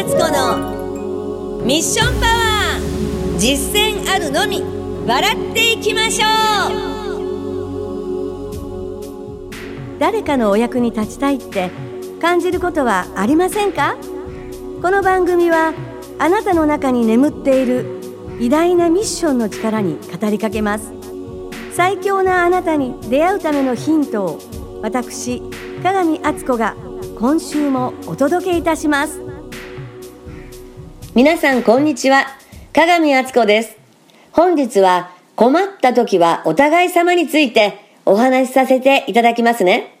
敦子のミッションパワー実践あるのみ。笑っていきましょう。誰かのお役に立ちたいって感じることはありませんか？この番組はあなたの中に眠っている偉大なミッションの力に語りかけます。最強なあなたに出会うためのヒントを私鏡敦子が今週もお届けいたします。皆さんこんにちは。鏡敦子です。本日は困った時はお互い様についてお話しさせていただきますね。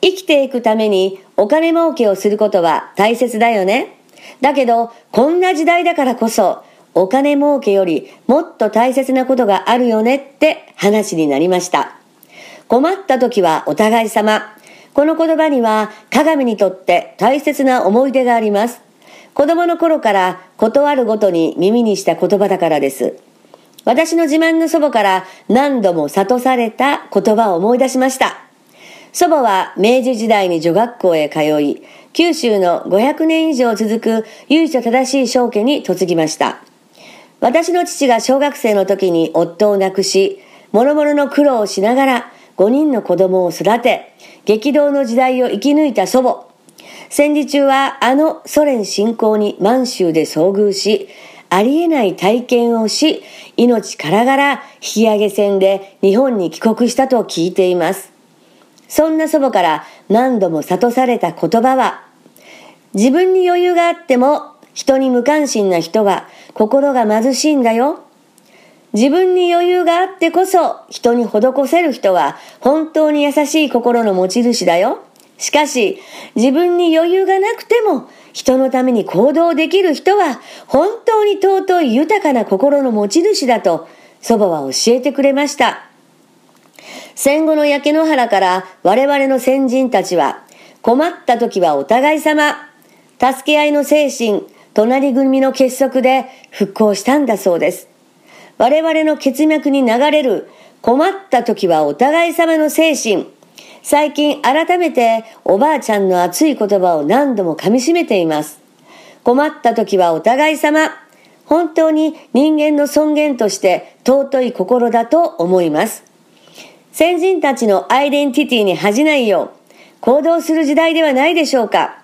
生きていくためにお金儲けをすることは大切だよね。だけどこんな時代だからこそお金儲けよりもっと大切なことがあるよねって話になりました。困った時はお互い様。この言葉には鏡にとって大切な思い出があります。子供の頃から断るごとに耳にした言葉だからです。私の自慢の祖母から何度も諭された言葉を思い出しました。祖母は明治時代に女学校へ通い、九州の500年以上続く由緒正しい商家に嫁ぎました。私の父が小学生の時に夫を亡くし、諸々の苦労をしながら5人の子供を育て、激動の時代を生き抜いた祖母。戦時中はあのソ連侵攻に満州で遭遇し、ありえない体験をし、命からがら引き上げ船で日本に帰国したと聞いています。そんな祖母から何度も諭された言葉は、自分に余裕があっても人に無関心な人は心が貧しいんだよ。自分に余裕があってこそ人に施せる人は本当に優しい心の持ち主だよ。しかし自分に余裕がなくても人のために行動できる人は本当に尊い豊かな心の持ち主だと祖母は教えてくれました。戦後の焼け野原から我々の先人たちは困った時はお互い様、助け合いの精神、隣組の結束で復興したんだそうです。我々の血脈に流れる困った時はお互い様の精神。最近改めておばあちゃんの熱い言葉を何度も噛み締めています。困った時はお互い様。本当に人間の尊厳として尊い心だと思います。先人たちのアイデンティティに恥じないよう行動する時代ではないでしょうか。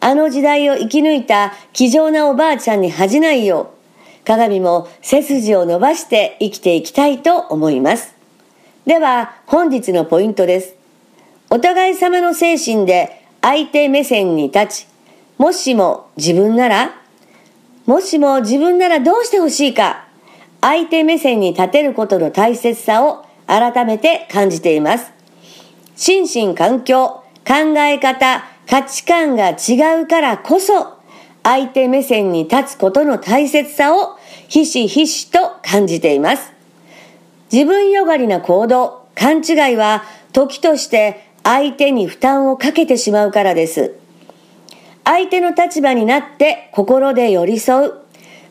あの時代を生き抜いた気丈なおばあちゃんに恥じないよう鏡も背筋を伸ばして生きていきたいと思います。では本日のポイントです。お互い様の精神で相手目線に立ち、もしも自分なら、もしも自分ならどうしてほしいか、相手目線に立てることの大切さを改めて感じています。心身環境、考え方、価値観が違うからこそ相手目線に立つことの大切さをひしひしと感じています。自分よがりな行動、勘違いは時として相手に負担をかけてしまうからです。相手の立場になって心で寄り添う。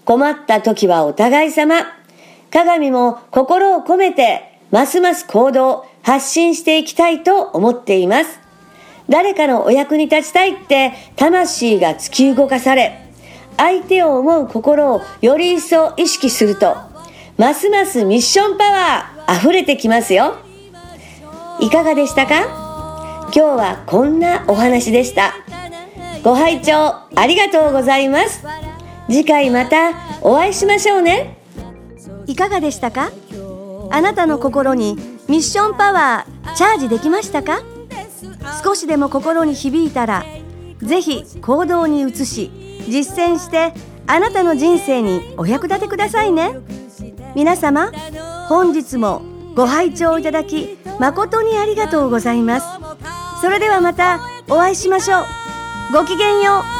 困った時はお互い様。鏡も心を込めてますます行動、発信していきたいと思っています。誰かのお役に立ちたいって魂が突き動かされ、相手を思う心をより一層意識すると、ますますミッションパワー溢れてきますよ。いかがでしたか？今日はこんなお話でした。ご拝聴ありがとうございます。次回またお会いしましょうね。いかがでしたか？あなたの心にミッションパワーチャージできましたか？少しでも心に響いたらぜひ行動に移し実践してあなたの人生にお役立てくださいね皆様本日もご拝聴いただき誠にありがとうございますそれではまたお会いしましょう。ごきげんよう。